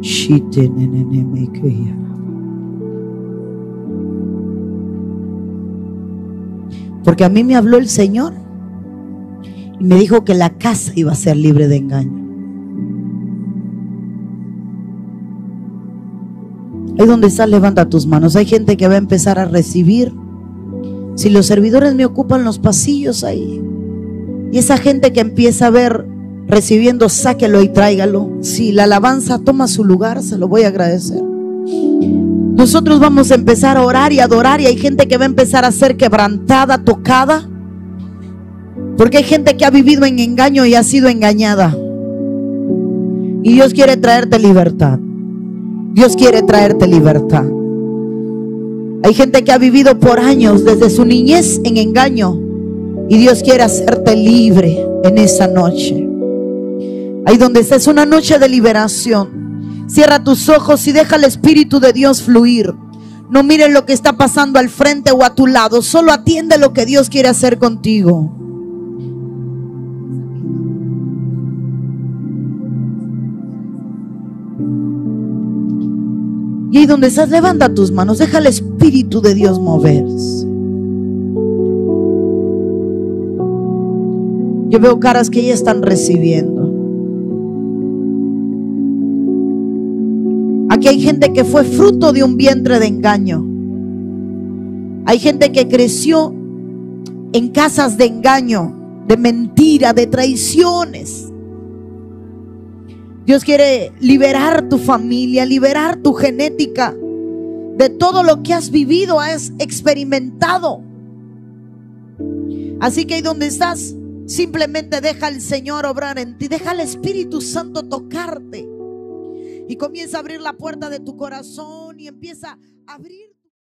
Shite nenene mekeyara. Porque a mí me habló el Señor y me dijo que la casa iba a ser libre de engaño. Ahí donde estás, levanta tus manos. Hay gente que va a empezar a recibir. Si los servidores me ocupan los pasillos ahí. Y esa gente que empieza a ver recibiendo, sáquelo y tráigalo. Si la alabanza toma su lugar, se lo voy a agradecer. Nosotros vamos a empezar a orar y adorar y hay gente que va a empezar a ser quebrantada, tocada. Porque hay gente que ha vivido en engaño y ha sido engañada. Y Dios quiere traerte libertad. Dios quiere traerte libertad. Hay gente que ha vivido por años desde su niñez en engaño. Y Dios quiere hacerte libre en esa noche. Ahí donde es una noche de liberación. Cierra tus ojos y deja el Espíritu de Dios fluir. No mires lo que está pasando al frente o a tu lado. Solo atiende lo que Dios quiere hacer contigo. Y ahí donde estás, levanta tus manos. Deja el Espíritu de Dios moverse. Yo veo caras que ya están recibiendo. Aquí hay gente que fue fruto de un vientre de engaño. Hay gente que creció en casas de engaño, de mentira, de traiciones. Dios quiere liberar tu familia, liberar tu genética de todo lo que has vivido, has experimentado. Así que ahí donde estás, simplemente deja al Señor obrar en ti, deja al Espíritu Santo tocarte y comienza a abrir la puerta de tu corazón y empieza a abrir.